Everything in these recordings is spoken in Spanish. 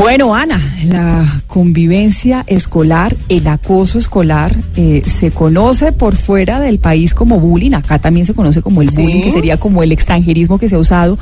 Bueno, Ana, la convivencia escolar, el acoso escolar, eh, se conoce por fuera del país como bullying, acá también se conoce como el bullying, que sería como el extranjerismo que se ha usado,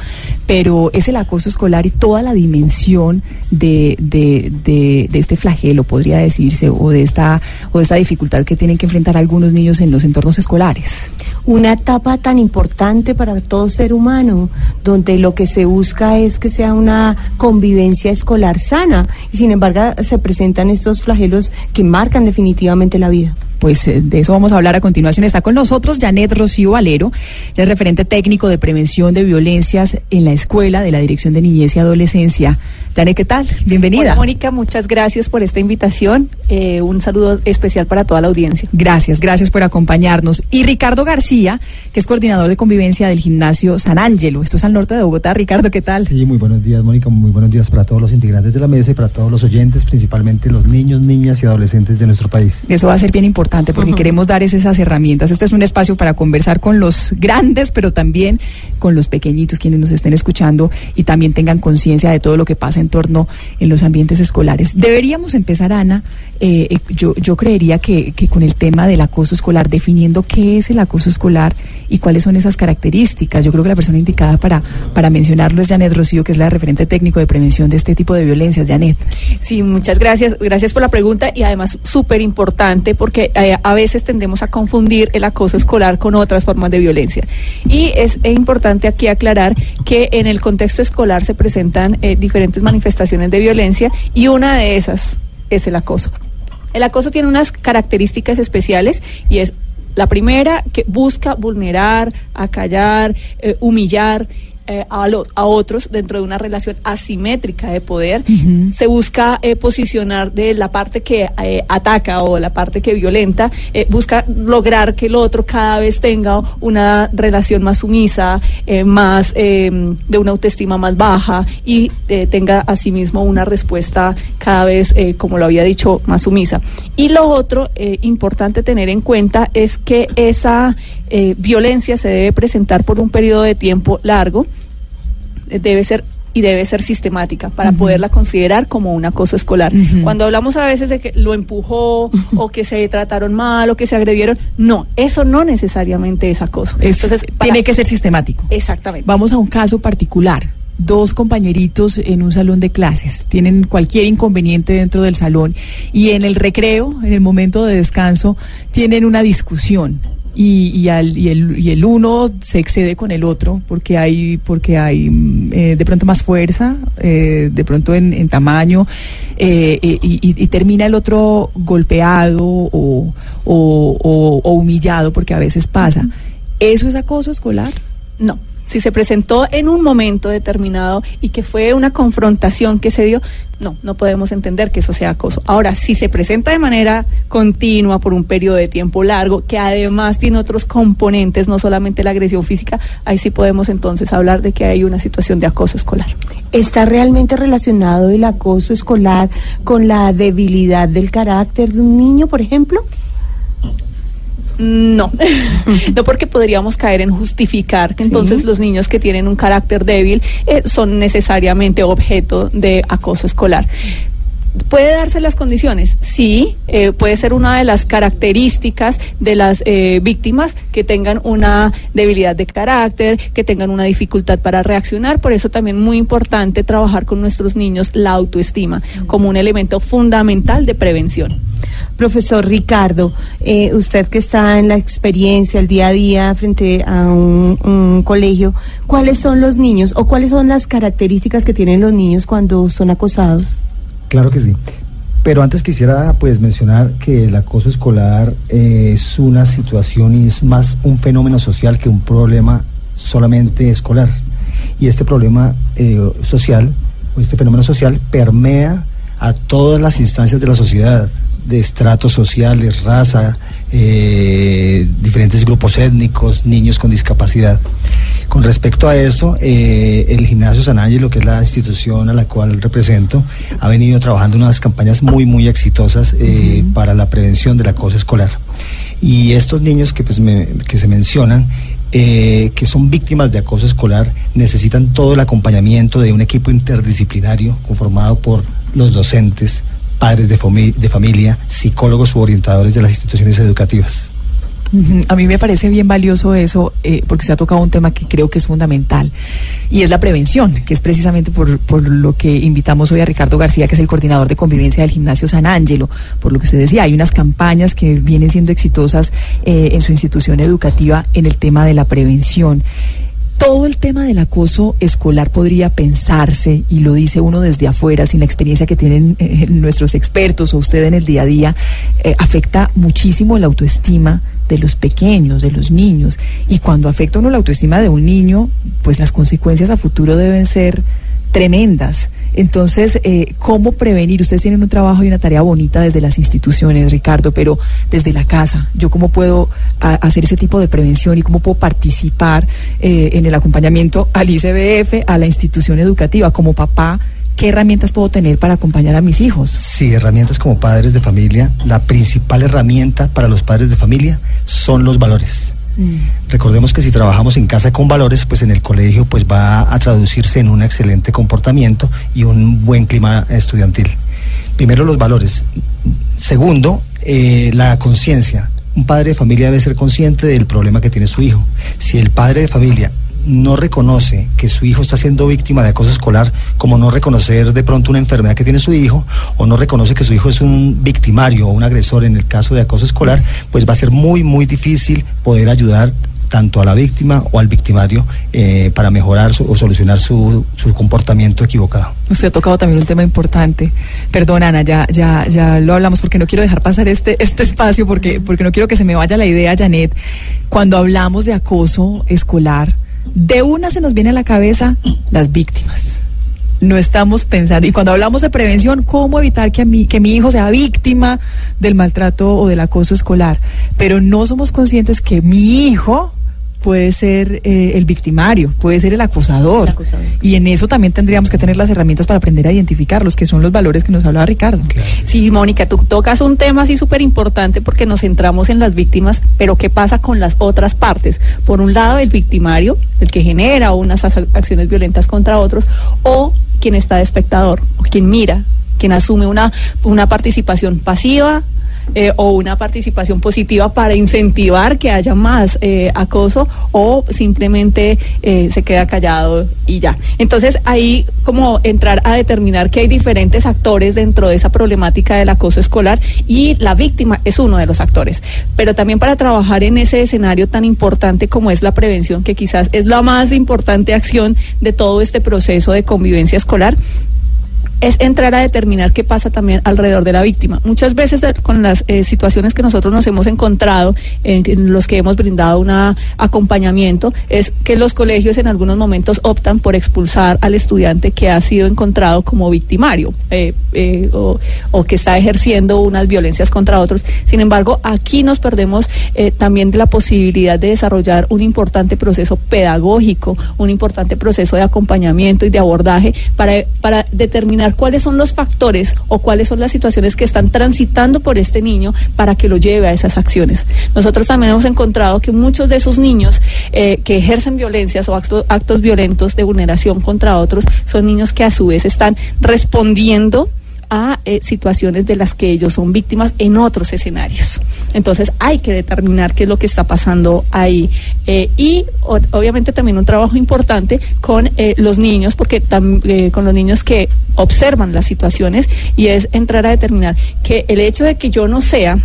pero es el acoso escolar y toda la dimensión de, de, de, de este flagelo, podría decirse, o de, esta, o de esta dificultad que tienen que enfrentar algunos niños en los entornos escolares. Una etapa tan importante para todo ser humano, donde lo que se busca es que sea una convivencia escolar sana y sin embargo se presentan estos flagelos que marcan definitivamente la vida. Pues eh, de eso vamos a hablar a continuación. Está con nosotros Janet Rocío Valero, ya es referente técnico de prevención de violencias en la escuela de la Dirección de Niñez y Adolescencia. Janet, ¿qué tal? Bienvenida. Hola, Mónica, muchas gracias por esta invitación. Eh, un saludo especial para toda la audiencia. Gracias, gracias por acompañarnos. Y Ricardo García, que es coordinador de convivencia del gimnasio San Ángelo. Esto es al norte de Bogotá. Ricardo, ¿qué tal? Sí, muy buenos días, Mónica. Muy buenos días para todos los integrantes de la mesa y para todos los oyentes, principalmente los niños, niñas y adolescentes de nuestro país. Eso va a ser bien importante porque queremos dar esas herramientas. Este es un espacio para conversar con los grandes, pero también con los pequeñitos, quienes nos estén escuchando y también tengan conciencia de todo lo que pasa en torno en los ambientes escolares. Deberíamos empezar, Ana, eh, eh, yo, yo creería que, que con el tema del acoso escolar, definiendo qué es el acoso escolar y cuáles son esas características. Yo creo que la persona indicada para, para mencionarlo es Janet Rocío, que es la referente técnico de prevención de este tipo de violencias. Janet. Sí, muchas gracias. Gracias por la pregunta y además súper importante porque eh, a veces tendemos a confundir el acoso escolar con otras formas de violencia. Y es, importante aquí aclarar que en el contexto escolar se presentan eh, diferentes manifestaciones de violencia y una de esas es el acoso. El acoso tiene unas características especiales y es la primera que busca vulnerar, acallar, eh, humillar eh, a, lo- a otros dentro de una relación asimétrica de poder. Se busca eh, posicionar de la parte que eh, ataca o la parte que violenta, eh, busca lograr que el otro cada vez tenga una relación más sumisa, eh, más eh, de una autoestima más baja y eh, tenga asimismo una respuesta cada vez, eh, como lo había dicho, más sumisa. Y lo otro eh, importante tener en cuenta es que esa eh, violencia se debe presentar por un periodo de tiempo largo, debe ser y debe ser sistemática para poderla considerar como un acoso escolar. Cuando hablamos a veces de que lo empujó o que se trataron mal o que se agredieron, no, eso no necesariamente es acoso. Es- Entonces, para- tiene que ser sistemático. Exactamente. Vamos a un caso particular. Dos compañeritos en un salón de clases tienen cualquier inconveniente dentro del salón y en el recreo, en el momento de descanso, tienen una discusión y, y, al- y el, y el uno se excede con el otro porque hay, porque hay mm, eh, de pronto más fuerza, eh, de pronto en, en tamaño eh, eh, y, y- y termina el otro golpeado o, o- o- o humillado porque a veces pasa. ¿Eso es acoso escolar? No. Si se presentó en un momento determinado y que fue una confrontación que se dio, no, no podemos entender que eso sea acoso. Ahora, si se presenta de manera continua por un periodo de tiempo largo, que además tiene otros componentes, no solamente la agresión física, ahí sí podemos entonces hablar de que hay una situación de acoso escolar. ¿Está realmente relacionado el acoso escolar con la debilidad del carácter de un niño, por ejemplo? No, no porque podríamos caer en justificar que entonces los niños que tienen un carácter débil eh, son necesariamente objeto de acoso escolar. ¿Puede darse las condiciones? Sí, eh, puede ser una de las características de las eh, víctimas que tengan una debilidad de carácter, que tengan una dificultad para reaccionar. Por eso también muy importante trabajar con nuestros niños la autoestima como un elemento fundamental de prevención. Profesor Ricardo, eh, usted que está en la experiencia, el día a día frente a un, un colegio, ¿cuáles son los niños o cuáles son las características que tienen los niños cuando son acosados? Claro que sí. Pero antes quisiera pues mencionar que el acoso escolar eh, es una situación y es más un fenómeno social que un problema solamente escolar. Y este problema eh, social, este fenómeno social, permea a todas las instancias de la sociedad, de estratos sociales, raza, eh, diferentes grupos étnicos, niños con discapacidad. Con respecto a eso, eh, el Gimnasio San Ángelo, que es la institución a la cual represento, ha venido trabajando unas campañas muy, muy exitosas eh, para la prevención del acoso escolar. Y estos niños que, pues, me- que se mencionan, eh, que son víctimas de acoso escolar, necesitan todo el acompañamiento de un equipo interdisciplinario conformado por los docentes, padres de, fami- de familia, psicólogos u orientadores de las instituciones educativas. A mí me parece bien valioso eso, eh, porque usted ha tocado un tema que creo que es fundamental, y es la prevención, que es precisamente por, por lo que invitamos hoy a Ricardo García, que es el coordinador de convivencia del gimnasio San Ángelo. Por lo que usted decía, hay unas campañas que vienen siendo exitosas eh, en su institución educativa en el tema de la prevención. Todo el tema del acoso escolar podría pensarse, y lo dice uno desde afuera, sin la experiencia que tienen eh, nuestros expertos o usted en el día a día, eh, afecta muchísimo la autoestima de los pequeños, de los niños. Y cuando afecta uno la autoestima de un niño, pues las consecuencias a futuro deben ser tremendas. Entonces, eh, ¿cómo prevenir? Ustedes tienen un trabajo y una tarea bonita desde las instituciones, Ricardo, pero desde la casa, ¿yo cómo puedo hacer ese tipo de prevención y cómo puedo participar eh, en el acompañamiento al ICBF, a la institución educativa, como papá? ¿Qué herramientas puedo tener para acompañar a mis hijos? Sí, herramientas como padres de familia, la principal herramienta para los padres de familia son los valores. Recordemos que si trabajamos en casa con valores, pues en el colegio pues va a traducirse en un excelente comportamiento y un buen clima estudiantil. Primero los valores. Segundo, eh, la conciencia. Un padre de familia debe ser consciente del problema que tiene su hijo. Si el padre de familia no reconoce que su hijo está siendo víctima de acoso escolar, como no reconocer de pronto una enfermedad que tiene su hijo, o no reconoce que su hijo es un victimario o un agresor en el caso de acoso escolar, pues va a ser muy, muy difícil poder ayudar tanto a la víctima o al victimario eh, para mejorar su- o solucionar su, su comportamiento equivocado. Usted ha tocado también un tema importante. Perdón, Ana, ya, ya, ya lo hablamos porque no quiero dejar pasar este, este espacio porque, porque no quiero que se me vaya la idea, Janet. Cuando hablamos de acoso escolar, de una se nos viene a la cabeza las víctimas. No estamos pensando, y cuando hablamos de prevención, ¿cómo evitar que, a que mi hijo sea víctima del maltrato o del acoso escolar? Pero no somos conscientes que mi hijo puede ser eh, el victimario, puede ser el acosador. Y en eso también tendríamos que tener las herramientas para aprender a identificarlos, que son los valores que nos hablaba Ricardo. Sí, Mónica, tú tocas un tema así súper importante porque nos centramos en las víctimas, pero ¿qué pasa con las otras partes? Por un lado, el victimario, el que genera unas as- acciones violentas contra otros, o quien está de espectador, o quien mira, quien asume una, una participación pasiva. Eh, o una participación positiva para incentivar que haya más eh, acoso o simplemente eh, se queda callado y ya. Entonces ahí como entrar a determinar que hay diferentes actores dentro de esa problemática del acoso escolar y la víctima es uno de los actores. Pero también para trabajar en ese escenario tan importante como es la prevención, que quizás es la más importante acción de todo este proceso de convivencia escolar, es entrar a determinar qué pasa también alrededor de la víctima. Muchas veces de- con las eh, situaciones que nosotros nos hemos encontrado, en, en los que hemos brindado un acompañamiento, es que los colegios en algunos momentos optan por expulsar al estudiante que ha sido encontrado como victimario eh, eh, o, o que está ejerciendo unas violencias contra otros. Sin embargo, aquí nos perdemos eh, también de la posibilidad de desarrollar un importante proceso pedagógico, un importante proceso de acompañamiento y de abordaje para, para determinar cuáles son los factores o cuáles son las situaciones que están transitando por este niño para que lo lleve a esas acciones. Nosotros también hemos encontrado que muchos de esos niños eh, que ejercen violencias o acto- actos violentos de vulneración contra otros son niños que a su vez están respondiendo a eh, situaciones de las que ellos son víctimas en otros escenarios. Entonces hay que determinar qué es lo que está pasando ahí. Eh, y obviamente también un trabajo importante con eh, los niños, porque tam- eh, con los niños que observan las situaciones y es entrar a determinar que el hecho de que yo no sea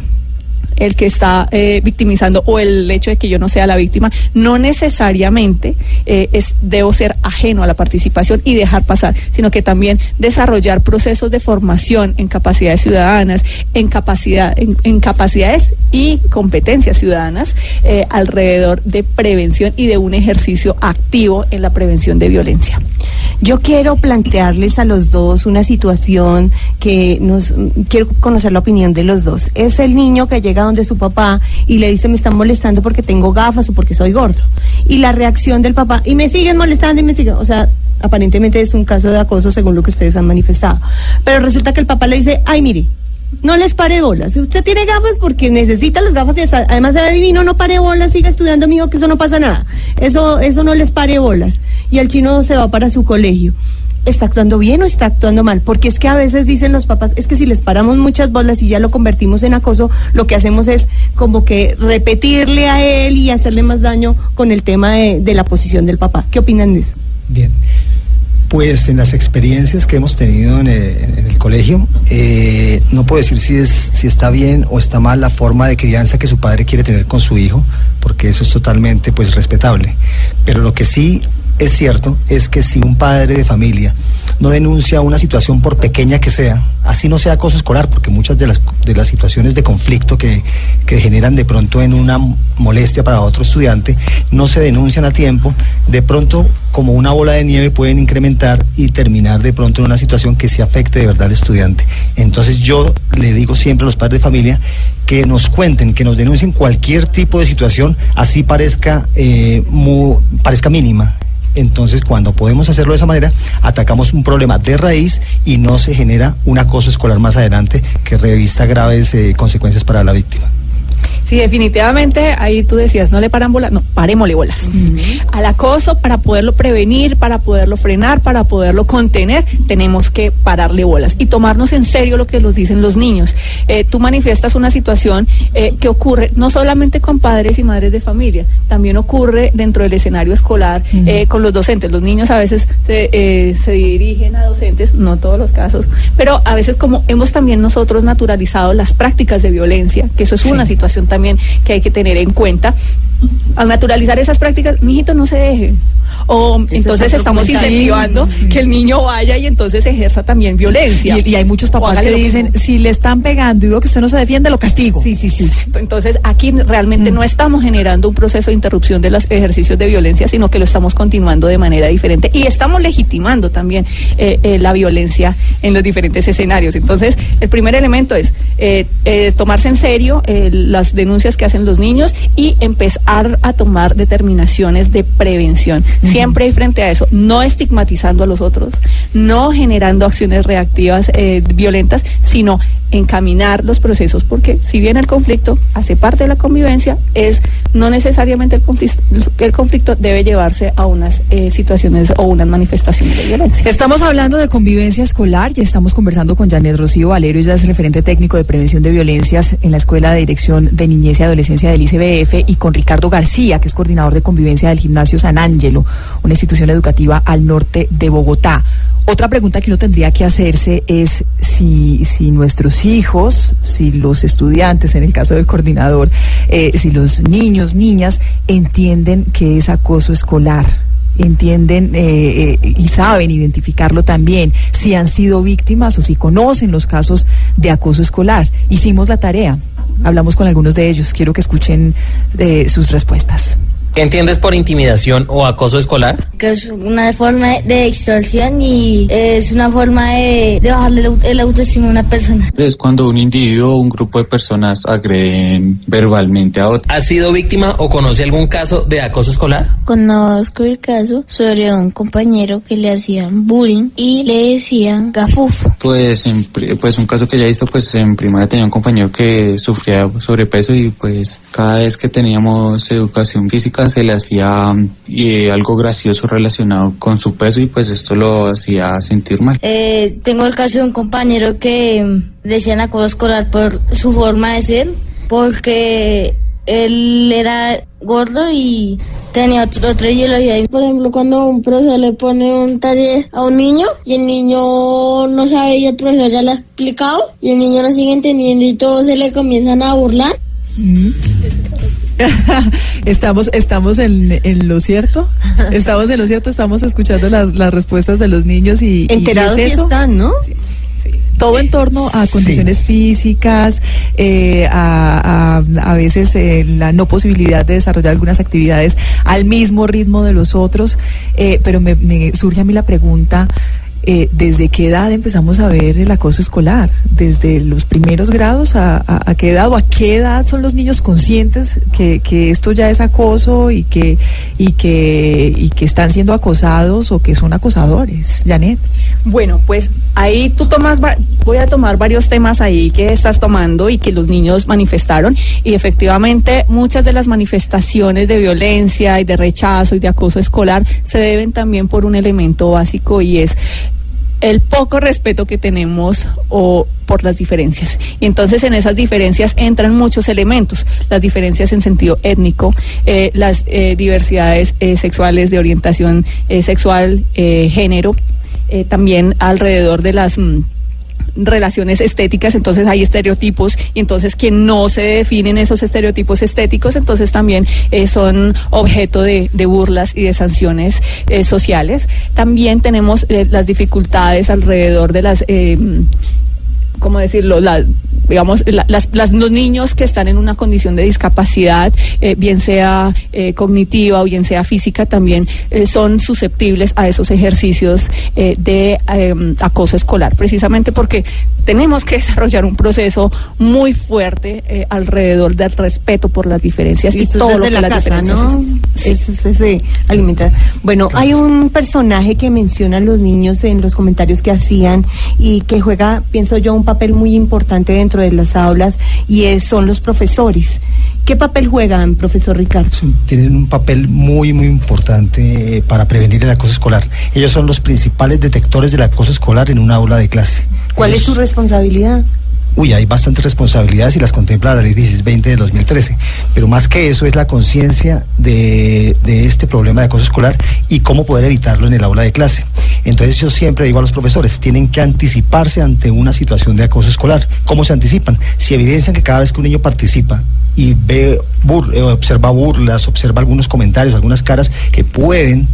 el que está eh, victimizando o el hecho de que yo no sea la víctima, no necesariamente eh, es, debo ser ajeno a la participación y dejar pasar, sino que también desarrollar procesos de formación en capacidades ciudadanas, en, capacidad, en, capacidades y competencias ciudadanas eh, alrededor de prevención y de un ejercicio activo en la prevención de violencia. Yo quiero plantearles a los dos una situación que nos quiero conocer la opinión de los dos. Es el niño que llega donde su papá y le dice me están molestando porque tengo gafas o porque soy gordo. Y la reacción del papá, y me siguen molestando y me siguen, o sea, aparentemente es un caso de acoso según lo que ustedes han manifestado. Pero resulta que el papá le dice, ay, mire, no les pare bolas. Si usted tiene gafas porque necesita las gafas y además de divino, no pare bolas, siga estudiando, mijo, que eso no pasa nada. Eso, eso no les pare bolas. Y el chino se va para su colegio. ¿Está actuando bien o está actuando mal? Porque es que a veces dicen los papás, es que si les paramos muchas bolas y ya lo convertimos en acoso, lo que hacemos es como que repetirle a él y hacerle más daño con el tema de, la posición del papá. ¿Qué opinan de eso? Bien. Pues en las experiencias que hemos tenido en el, colegio, eh, no puedo decir si, es, si está bien o está mal la forma de crianza que su padre quiere tener con su hijo, porque eso es totalmente pues respetable. Pero lo que sí es cierto es que si un padre de familia no denuncia una situación por pequeña que sea, así no sea acoso escolar, porque muchas de las, de las situaciones de conflicto que, que generan de pronto en una molestia para otro estudiante, no se denuncian a tiempo, de pronto como una bola de nieve pueden incrementar y terminar de pronto en una situación que se afecte de verdad al estudiante. Entonces yo le digo siempre a los padres de familia que nos cuenten, que nos denuncien cualquier tipo de situación, así parezca, eh, parezca mínima entonces, cuando podemos hacerlo de esa manera, atacamos un problema de raíz y no se genera un acoso escolar más adelante que revista graves eh, consecuencias para la víctima. Sí, definitivamente, ahí tú decías, no le paran bolas, no, parémosle bolas. Al acoso, para poderlo prevenir, para poderlo frenar, para poderlo contener, tenemos que pararle bolas y tomarnos en serio lo que nos dicen los niños. Eh, tú manifiestas una situación eh, que ocurre no solamente con padres y madres de familia, también ocurre dentro del escenario escolar eh, con los docentes. Los niños a veces se, se dirigen a docentes, no todos los casos, pero a veces como hemos también nosotros naturalizado las prácticas de violencia, que eso es una situación también que hay que tener en cuenta. Al naturalizar esas prácticas, mijito, no se deje. O entonces estamos incentivando que el niño vaya y entonces ejerza también violencia. Y, hay muchos papás que dicen, si le están pegando y veo que usted no se defiende, lo castigo. Sí, sí, sí. Entonces aquí realmente mm. no estamos generando un proceso de interrupción de los ejercicios de violencia, sino que lo estamos continuando de manera diferente y estamos legitimando también eh, eh, la violencia en los diferentes escenarios. Entonces, el primer elemento es eh, tomarse en serio las denuncias que hacen los niños y empezar a tomar determinaciones de prevención. Siempre hay frente a eso, no estigmatizando a los otros, no generando acciones reactivas eh, violentas, sino encaminar los procesos, porque si bien el conflicto hace parte de la convivencia, es no necesariamente el conflicto, el conflicto debe llevarse a unas eh, situaciones o unas manifestaciones de violencia. Estamos hablando de convivencia escolar y estamos conversando con Janet Rocío Valero, ella es referente técnico de prevención de violencias en la Escuela de Dirección de Niñez y Adolescencia del ICBF y con Ricardo García, que es coordinador de convivencia del Gimnasio San Ángelo, una institución educativa al norte de Bogotá. Otra pregunta que uno tendría que hacerse es si, si nuestros hijos, si los estudiantes, en el caso del coordinador, eh, si los niños, niñas, entienden que es acoso escolar entienden eh, eh, y saben identificarlo también, si han sido víctimas o si conocen los casos de acoso escolar. Hicimos la tarea, hablamos con algunos de ellos, quiero que escuchen sus respuestas. ¿Qué entiendes por intimidación o acoso escolar? Que es una forma de extorsión y es una forma de, bajarle el autoestima a una persona. Es cuando un individuo o un grupo de personas agreden verbalmente a otro. ¿Has sido víctima o conoce algún caso de acoso escolar? Conozco el caso sobre un compañero que le hacían bullying y le decían gafufo. Pues, pues un caso que ya hizo, pues en primaria tenía un compañero que sufría sobrepeso y pues cada vez que teníamos educación física se le hacía eh, algo gracioso relacionado con su peso y pues esto lo hacía sentir mal. Eh, tengo el caso de un compañero que decían acoso escolar por su forma de ser, porque él era gordo y tenía otro, otro ideología. Por ejemplo, cuando un profesor le pone un taller a un niño y el niño no sabe y el profesor ya le ha explicado y el niño no sigue entendiendo y todos se le comienzan a burlar estamos, estamos en, en, lo cierto, estamos en lo cierto, estamos escuchando las, las respuestas de los niños y, enterados y es eso. están, ¿no? Sí, sí. Todo en torno a condiciones sí. físicas, eh, a, a, a, veces eh, la no posibilidad de desarrollar algunas actividades al mismo ritmo de los otros, eh, pero me, me surge a mí la pregunta. Eh, ¿desde qué edad empezamos a ver el acoso escolar? ¿Desde los primeros grados? ¿A, a, qué edad o a qué edad son los niños conscientes que, que, esto ya es acoso y que, y, que, y que están siendo acosados o que son acosadores? Janet. Bueno, pues ahí tú tomas, voy a tomar varios temas ahí que estás tomando y que los niños manifestaron y efectivamente muchas de las manifestaciones de violencia y de rechazo y de acoso escolar se deben también por un elemento básico y es el poco respeto que tenemos o por las diferencias. Y entonces en esas diferencias entran muchos elementos, las diferencias en sentido étnico, eh, las eh, diversidades eh, sexuales de orientación sexual, género, también alrededor de las... Mmm, relaciones estéticas, entonces hay estereotipos y entonces quien no se definen esos estereotipos estéticos, entonces también eh, son objeto de, burlas y de sanciones eh, sociales. También tenemos eh, las dificultades alrededor de las... ¿cómo decirlo? La, digamos, la, las, las, los niños que están en una condición de discapacidad, eh, bien sea eh, cognitiva o bien sea física, también eh, son susceptibles a esos ejercicios eh, de em, acoso escolar, precisamente porque tenemos que desarrollar un proceso muy fuerte alrededor del respeto por las diferencias y, y todo lo que la las casa, diferencias ¿no? es. Eso es ese alimentar. Bueno, hay un personaje que mencionan los niños en los comentarios que hacían y que juega, pienso yo, un papel muy importante dentro de las aulas y es, son los profesores. ¿Qué papel juegan, profesor Ricardo? Tienen un papel muy, muy importante para prevenir el acoso escolar. Ellos son los principales detectores del acoso escolar en una aula de clase. ¿Cuál Ellos... es su responsabilidad? Uy, hay bastantes responsabilidades y las contempla la ley 1620 de 2013, pero más que eso es la conciencia de, de, este problema de acoso escolar y cómo poder evitarlo en el aula de clase. Entonces yo siempre digo a los profesores, tienen que anticiparse ante una situación de acoso escolar. ¿Cómo se anticipan? Si evidencian que cada vez que un niño participa y ve, bur, eh, observa burlas, observa algunos comentarios, algunas caras que pueden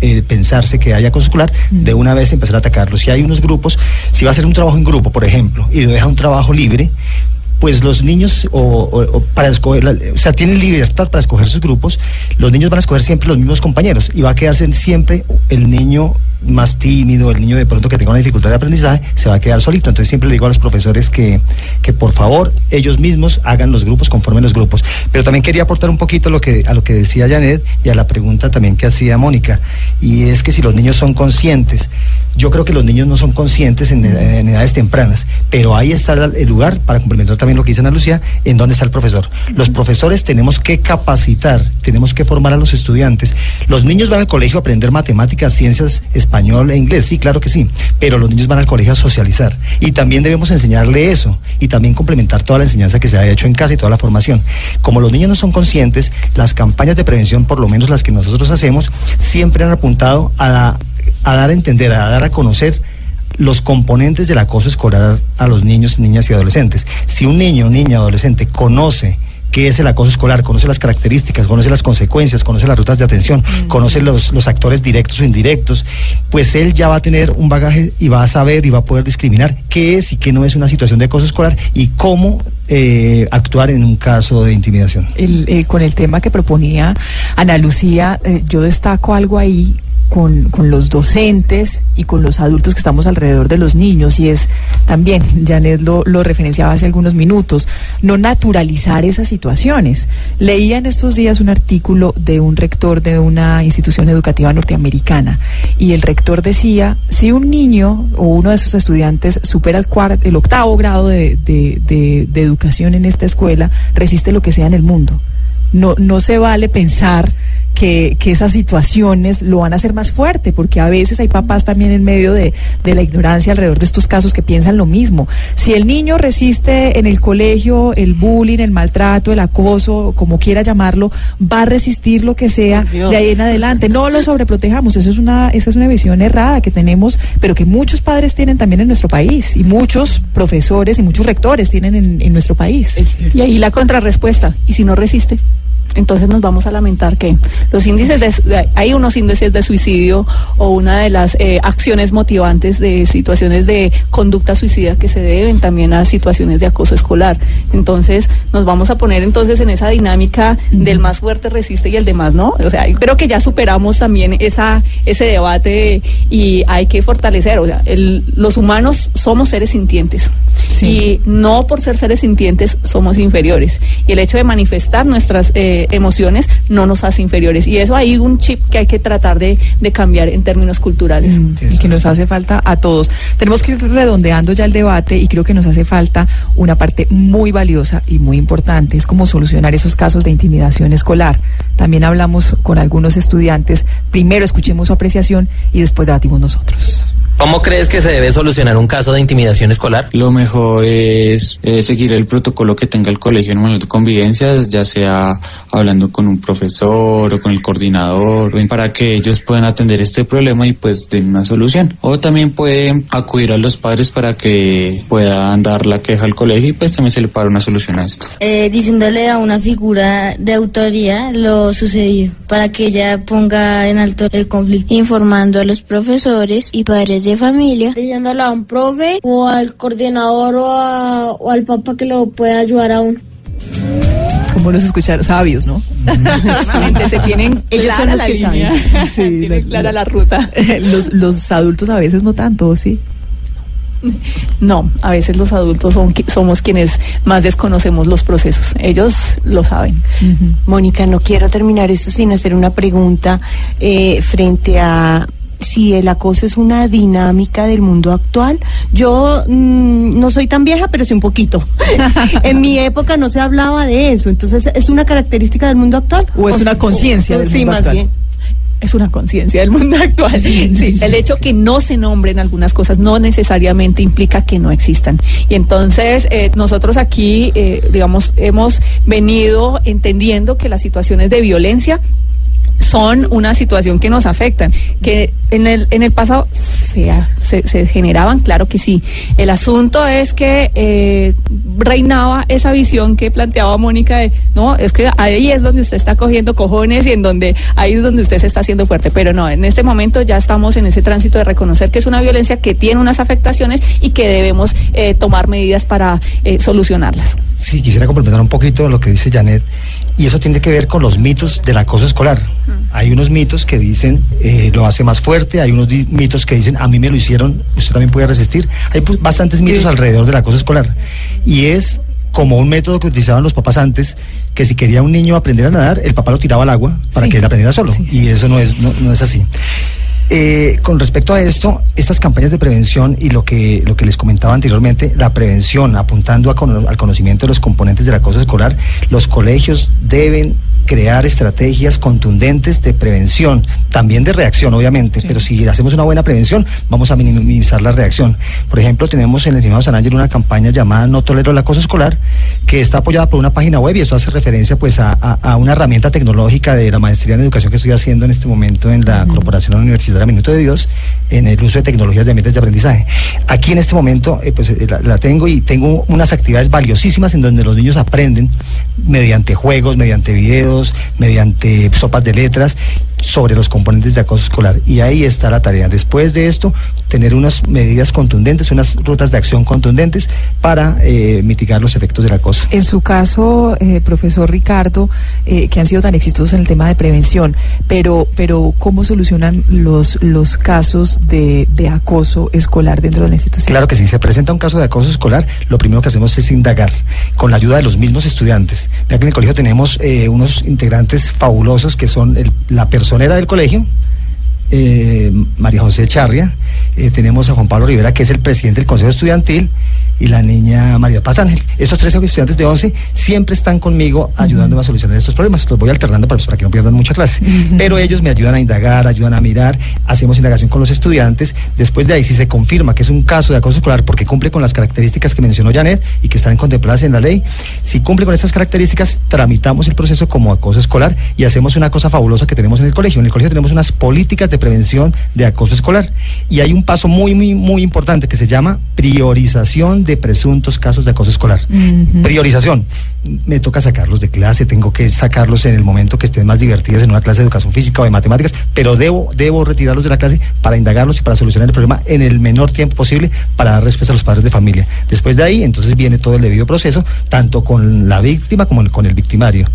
eh, pensarse que haya acoso escolar, de una vez empezar a atacarlos. Si hay unos grupos, si va a ser un trabajo en grupo, por ejemplo, y lo deja un trabajo libre, pues los niños o, o, o para escoger, o sea, tienen libertad para escoger sus grupos, los niños van a escoger siempre los mismos compañeros y va a quedarse siempre el niño más tímido, el niño de pronto que tenga una dificultad de aprendizaje, se va a quedar solito. Entonces siempre le digo a los profesores que, que por favor ellos mismos hagan los grupos conforme los grupos. Pero también quería aportar un poquito a lo que, a lo que decía Janet y a la pregunta también que hacía Mónica. Y es que si los niños son conscientes, yo creo que los niños no son conscientes en, en edades tempranas, pero ahí está el lugar, para complementar también lo que dice Ana Lucía, en dónde está el profesor. Los profesores tenemos que capacitar, tenemos que formar a los estudiantes. Los niños van al colegio a aprender matemáticas, ciencias, español e inglés, sí, claro que sí, pero los niños van al colegio a socializar y también debemos enseñarle eso y también complementar toda la enseñanza que se ha hecho en casa y toda la formación. Como los niños no son conscientes, las campañas de prevención, por lo menos las que nosotros hacemos, siempre han apuntado a, a dar a entender, a dar a conocer los componentes del acoso escolar a los niños, niñas y adolescentes. Si un niño, niña, adolescente conoce qué es el acoso escolar, conoce las características, conoce las consecuencias, conoce las rutas de atención, mm. conoce los, los, actores directos o indirectos, pues él ya va a tener un bagaje y va a saber y va a poder discriminar qué es y qué no es una situación de acoso escolar y cómo eh, actuar en un caso de intimidación. El, eh, con el tema que proponía Ana Lucía, eh, yo destaco algo ahí con, con, los docentes y con los adultos que estamos alrededor de los niños y es también, Janet lo, lo, referenciaba hace algunos minutos, no naturalizar esas situaciones. Leía en estos días un artículo de un rector de una institución educativa norteamericana y el rector decía, si un niño o uno de sus estudiantes supera el, cuarto, el octavo grado de, de, de, de educación en esta escuela, resiste lo que sea en el mundo. No, no se vale pensar que, que esas situaciones lo van a hacer más fuerte, porque a veces hay papás también en medio de, de la ignorancia alrededor de estos casos que piensan lo mismo. Si el niño resiste en el colegio el bullying, el maltrato, el acoso, como quiera llamarlo, va a resistir lo que sea de ahí en adelante. No lo sobreprotejamos, eso es una, esa es una visión errada que tenemos, pero que muchos padres tienen también en nuestro país y muchos profesores y muchos rectores tienen en, en nuestro país. Y ahí la contrarrespuesta, ¿y si no resiste? Entonces nos vamos a lamentar que los índices de, hay unos índices de suicidio o una de las eh, acciones motivantes de situaciones de conducta suicida que se deben también a situaciones de acoso escolar. Entonces nos vamos a poner entonces en esa dinámica del más fuerte resiste y el demás no. O sea, yo creo que ya superamos también esa ese debate y hay que fortalecer. O sea, el, los humanos somos seres sintientes y no por ser seres sintientes somos inferiores. Y el hecho de manifestar nuestras eh, emociones no nos hace inferiores. Y eso hay un chip que hay que tratar de, de cambiar en términos culturales. Mm, y que nos hace falta a todos. Tenemos que ir redondeando ya el debate y creo que nos hace falta una parte muy valiosa y muy importante. Es como solucionar esos casos de intimidación escolar. También hablamos con algunos estudiantes. Primero escuchemos su apreciación y después debatimos nosotros. ¿Cómo crees que se debe solucionar un caso de intimidación escolar? Lo mejor es eh, seguir el protocolo que tenga el colegio en de convivencias, ya sea hablando con un profesor o con el coordinador, para que ellos puedan atender este problema y pues den una solución. O también pueden acudir a los padres para que puedan dar la queja al colegio y pues también se le para una solución a esto. Eh, diciéndole a una figura de autoría lo sucedido, para que ella ponga en alto el conflicto. Informando a los profesores y padres de familia, diciéndole a un profe o al coordinador o, a, o al papá que lo pueda ayudar a uno. Como los escucharon, sabios, ¿no? se tienen Ellos son los que línea. saben. Sí, tienen clara la ruta. Los, los adultos a veces no tanto, ¿sí? No, a veces los adultos son, somos quienes más desconocemos los procesos. Ellos lo saben. Mónica, no quiero terminar esto sin hacer una pregunta eh, frente a si el acoso es una dinámica del mundo actual. Yo mm, no soy tan vieja, pero sí un poquito. en mi época no se hablaba de eso. Entonces, ¿es una característica del mundo actual? ¿O es una conciencia del sí, mundo más actual? bien. Es una conciencia del mundo actual. Sí, el hecho que no se nombren algunas cosas no necesariamente implica que no existan. Y entonces eh, nosotros aquí, eh, digamos, hemos venido entendiendo que las situaciones de violencia son una situación que nos afectan, que en el, en el pasado se, se, generaban, claro que sí. El asunto es que eh, reinaba esa visión que planteaba Mónica de, no, es que ahí es donde usted está cogiendo cojones y en donde ahí es donde usted se está haciendo fuerte. Pero no, en este momento ya estamos en ese tránsito de reconocer que es una violencia que tiene unas afectaciones y que debemos eh, tomar medidas para eh, solucionarlas. Sí, quisiera complementar un poquito lo que dice Janet, y eso tiene que ver con los mitos del acoso escolar. Hay unos mitos que dicen eh, lo hace más fuerte, hay unos mitos que dicen a mí me lo hicieron, usted también puede resistir. Hay pues, bastantes mitos alrededor del acoso escolar. Y es como un método que utilizaban los papás antes, que si quería un niño aprender a nadar, el papá lo tiraba al agua para Sí. que él aprendiera solo. Sí, sí. Y eso no es, no, no es así. Eh, con respecto a esto, estas campañas de prevención y lo que, lo que les comentaba anteriormente, la prevención apuntando a al conocimiento de los componentes del acoso escolar, los colegios deben crear estrategias contundentes de prevención, también de reacción, obviamente, pero si hacemos una buena prevención, vamos a minimizar la reacción. Por ejemplo, tenemos en el Instituto San Ángel una campaña llamada No Tolero el Acoso Escolar, que está apoyada por una página web y eso hace referencia pues a, a- a una herramienta tecnológica de la maestría en educación que estoy haciendo en este momento en la Corporación Universitaria Minuto de Dios, en el uso de tecnologías de ambientes de aprendizaje. Aquí en este momento eh, pues eh, la tengo y tengo unas actividades valiosísimas en donde los niños aprenden mediante juegos, mediante videos, mediante sopas de letras sobre los componentes de acoso escolar. Y ahí está la tarea. Después de esto, tener unas medidas contundentes, unas rutas de acción contundentes para eh, mitigar los efectos del acoso. En su caso, eh, profesor Ricardo, eh, que han sido tan exitosos en el tema de prevención, pero, pero ¿cómo solucionan los, los casos de, de acoso escolar dentro de la institución? Claro que si se presenta un caso de acoso escolar, lo primero que hacemos es indagar con la ayuda de los mismos estudiantes. Ya que en el colegio tenemos unos integrantes fabulosos que son el- la personera del colegio, eh, María José Charria, eh, tenemos a Juan Pablo Rivera, que es el presidente del Consejo Estudiantil, y la niña María Paz Ángel. Esos tres estudiantes de 11 siempre están conmigo ayudándome a solucionar estos problemas. Los voy alternando para, para que no pierdan mucha clase. Pero ellos me ayudan a indagar, ayudan a mirar, hacemos indagación con los estudiantes. Después de ahí, si se confirma que es un caso de acoso escolar porque cumple con las características que mencionó Janet y que están contempladas en la ley, si cumple con esas características, tramitamos el proceso como acoso escolar y hacemos una cosa fabulosa que tenemos en el colegio. En el colegio tenemos unas políticas de prevención de acoso escolar y hay un paso muy, muy, muy importante que se llama priorización de presuntos casos de acoso escolar. Priorización. Me toca sacarlos de clase, tengo que sacarlos en el momento que estén más divertidos en una clase de educación física o de matemáticas, pero debo, debo retirarlos de la clase para indagarlos y para solucionar el problema en el menor tiempo posible para dar respuesta a los padres de familia. Después de ahí, entonces viene todo el debido proceso, tanto con la víctima como con el victimario.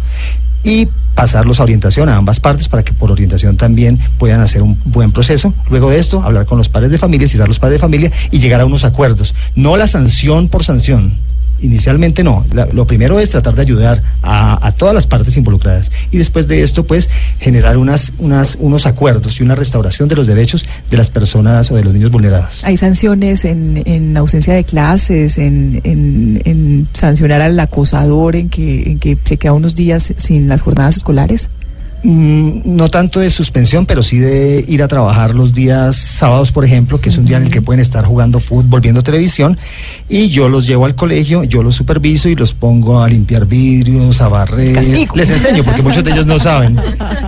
Y pasarlos a orientación a ambas partes para que por orientación también puedan hacer un buen proceso. Luego de esto, hablar con los padres de familia, citar los padres de familia y llegar a unos acuerdos. No la sanción por sanción. Inicialmente no. La- lo primero es tratar de ayudar a, todas las partes involucradas y después de esto, pues, generar unas, unas, unos acuerdos y una restauración de los derechos de las personas o de los niños vulnerados. ¿Hay sanciones en, en ausencia de clases, en, en- en sancionar al acosador, en que, en que se queda unos días sin las jornadas escolares? Mm, no tanto de suspensión, pero sí de ir a trabajar los días sábados, por ejemplo, que es un día en el que pueden estar jugando fútbol, viendo televisión, y yo los llevo al colegio, yo los superviso y los pongo a limpiar vidrios, a barrer. Castigo. Les enseño, porque muchos de ellos no saben.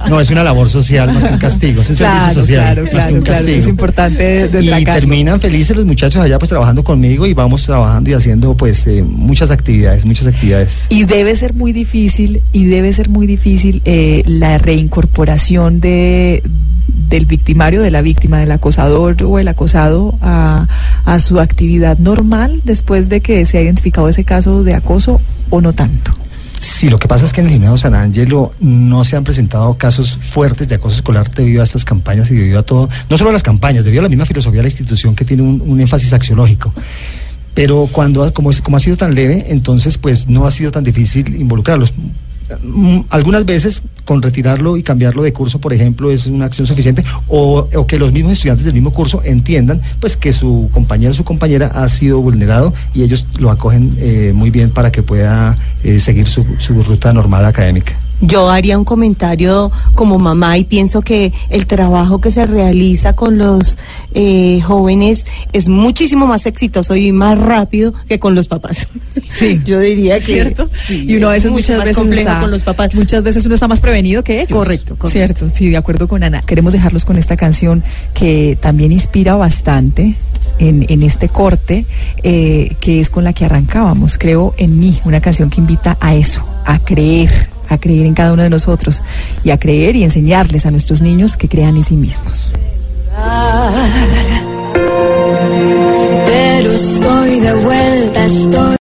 No, es una labor social más que un castigo, es un Claro, servicio social. claro, más que claro, un castigo. es importante Y terminan felices los muchachos allá pues trabajando conmigo y vamos trabajando y haciendo pues eh, muchas actividades, muchas actividades. Y debe ser muy difícil, y debe ser muy difícil eh, la reincorporación de del victimario, de la víctima, del acosador o el acosado a, a su actividad normal después de que se ha identificado ese caso de acoso o no tanto. Sí, lo que pasa es que en el gimnasio San Angelo no se han presentado casos fuertes de acoso escolar debido a estas campañas y debido a todo, no solo a las campañas, debido a la misma filosofía de la institución que tiene un, un énfasis axiológico. Pero cuando, como, como ha sido tan leve, entonces pues no ha sido tan difícil involucrarlos. Mm, Algunas veces con retirarlo y cambiarlo de curso, por ejemplo, es una acción suficiente, o, o que los mismos estudiantes del mismo curso entiendan pues que su compañero o su compañera ha sido vulnerado y ellos lo acogen eh, muy bien para que pueda eh, seguir su, su ruta normal académica. Yo haría un comentario como mamá y pienso que el trabajo que se realiza con los eh, jóvenes es muchísimo más exitoso y más rápido que con los papás. Sí, yo diría que ¿Cierto? sí, y uno a es veces, muchas veces complejo está, con los papás. muchas veces uno está más prevenido que ellos. Correcto, correcto. Cierto, sí, de acuerdo con Ana. Queremos dejarlos con esta canción que también inspira bastante en, en este corte, eh, que es con la que arrancábamos. Creo en mí, una canción que invita a eso, a creer, a creer en cada uno de nosotros y a creer y enseñarles a nuestros niños que crean en sí mismos.